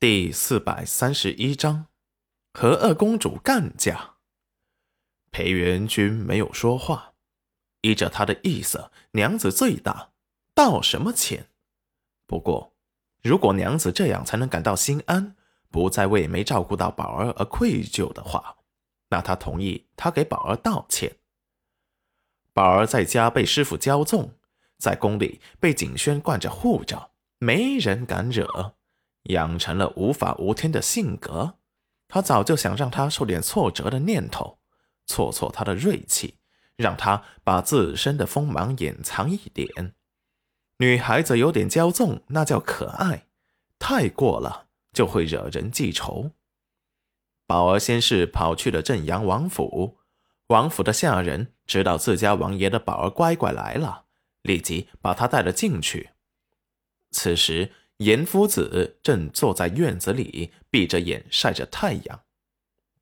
第四百三十一章，和二公主干架。裴元君没有说话，依着他的意思，娘子最大，道什么歉？不过，如果娘子这样才能感到心安，不再为没照顾到宝儿而愧疚的话，那他同意他给宝儿道歉。宝儿在家被师傅骄纵，在宫里被景轩惯着护着，没人敢惹。养成了无法无天的性格，他早就想让他受点挫折的念头，挫挫他的锐气，让他把自身的锋芒隐藏一点。女孩子有点骄纵，那叫可爱；太过了，就会惹人记仇。宝儿先是跑去了镇阳王府，王府的下人知道自家王爷的宝儿乖乖来了，立即把他带了进去。此时。严夫子正坐在院子里，闭着眼晒着太阳。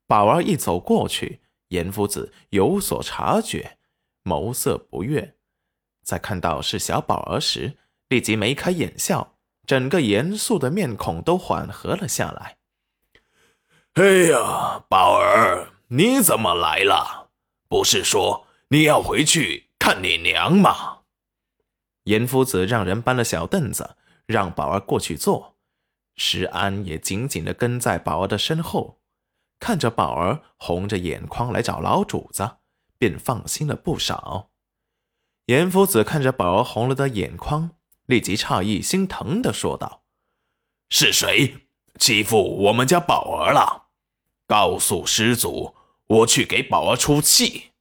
宝儿一走过去，严夫子有所察觉，眸色不悦。在看到是小宝儿时，立即眉开眼笑，整个严肃的面孔都缓和了下来。哎呀，宝儿，你怎么来了？不是说你要回去看你娘吗？严夫子让人搬了小凳子。让宝儿过去坐，石安也紧紧地跟在宝儿的身后，看着宝儿红着眼眶来找老主子，便放心了不少。严夫子看着宝儿红了的眼眶，立即诧异心疼地说道：“是谁欺负我们家宝儿了？告诉师祖，我去给宝儿出气。”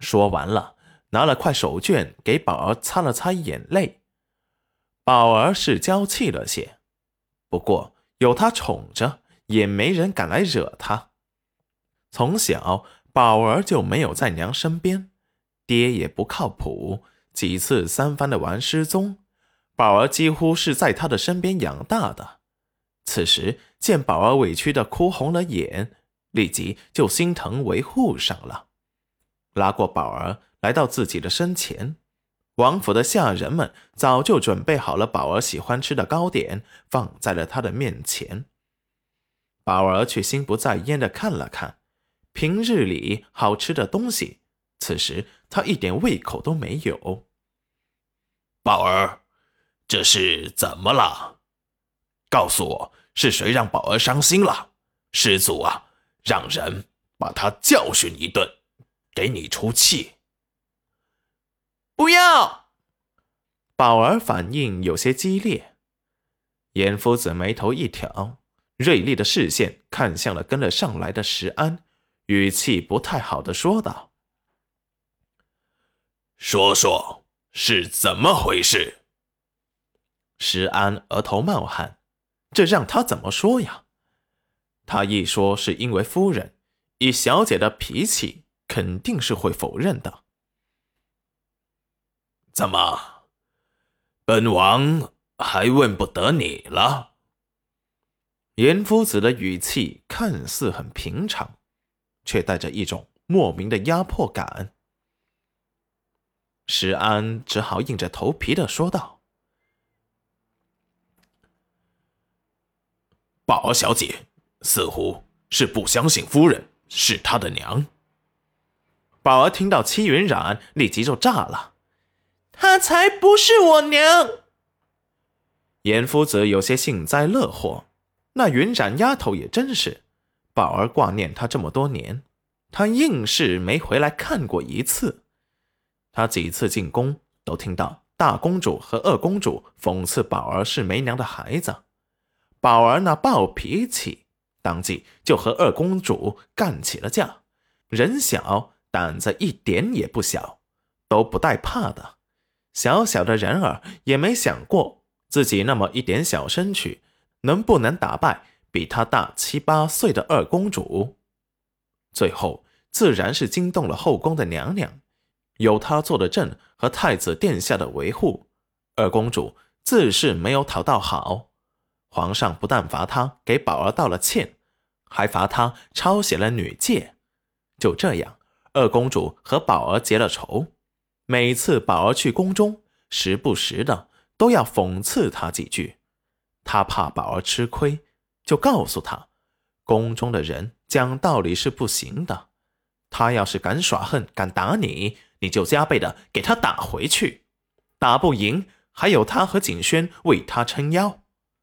说完了，拿了块手绢给宝儿擦了擦眼泪。宝儿是娇气了些，不过有他宠着，也没人敢来惹他。从小，宝儿就没有在娘身边，爹也不靠谱，几次三番的玩失踪，宝儿几乎是在他的身边养大的。此时见宝儿委屈的哭红了眼，立即就心疼维护上了，拉过宝儿来到自己的身前。王府的下人们早就准备好了宝儿喜欢吃的糕点，放在了他的面前。宝儿却心不在焉的看了看平日里好吃的东西，此时他一点胃口都没有。宝儿，这是怎么了？告诉我是谁让宝儿伤心了？师祖啊，让人把他教训一顿，给你出气。不要！宝儿反应有些激烈。严夫子眉头一挑，锐利的视线看向了跟了上来的石安，语气不太好的说道：“说说是怎么回事？”石安额头冒汗，这让他怎么说呀？他一说是因为夫人，以小姐的脾气，肯定是会否认的。怎么，本王还问不得你了？严夫子的语气看似很平常，却带着一种莫名的压迫感。石安只好硬着头皮的说道：“宝儿小姐似乎是不相信夫人是她的娘。”宝儿听到戚云染，立即就炸了。她才不是我娘！严夫子有些幸灾乐祸。那云染丫头也真是，宝儿挂念她这么多年，她硬是没回来看过一次。他几次进宫，都听到大公主和二公主讽刺宝儿是没娘的孩子。宝儿那暴脾气，当即就和二公主干起了架。人小胆子一点也不小，都不带怕的。小小的人儿也没想过自己那么一点小身躯能不能打败比他大七八岁的二公主。最后自然是惊动了后宫的娘娘，有她坐的镇和太子殿下的维护，二公主自是没有讨到好。皇上不但罚她给宝儿道了歉，还罚她抄写了女戒。就这样，二公主和宝儿结了仇。每次宝儿去宫中，时不时的都要讽刺他几句。他怕宝儿吃亏，就告诉他，宫中的人讲道理是不行的。他要是敢耍横，敢打你，你就加倍的给他打回去。打不赢，还有他和景轩为他撑腰。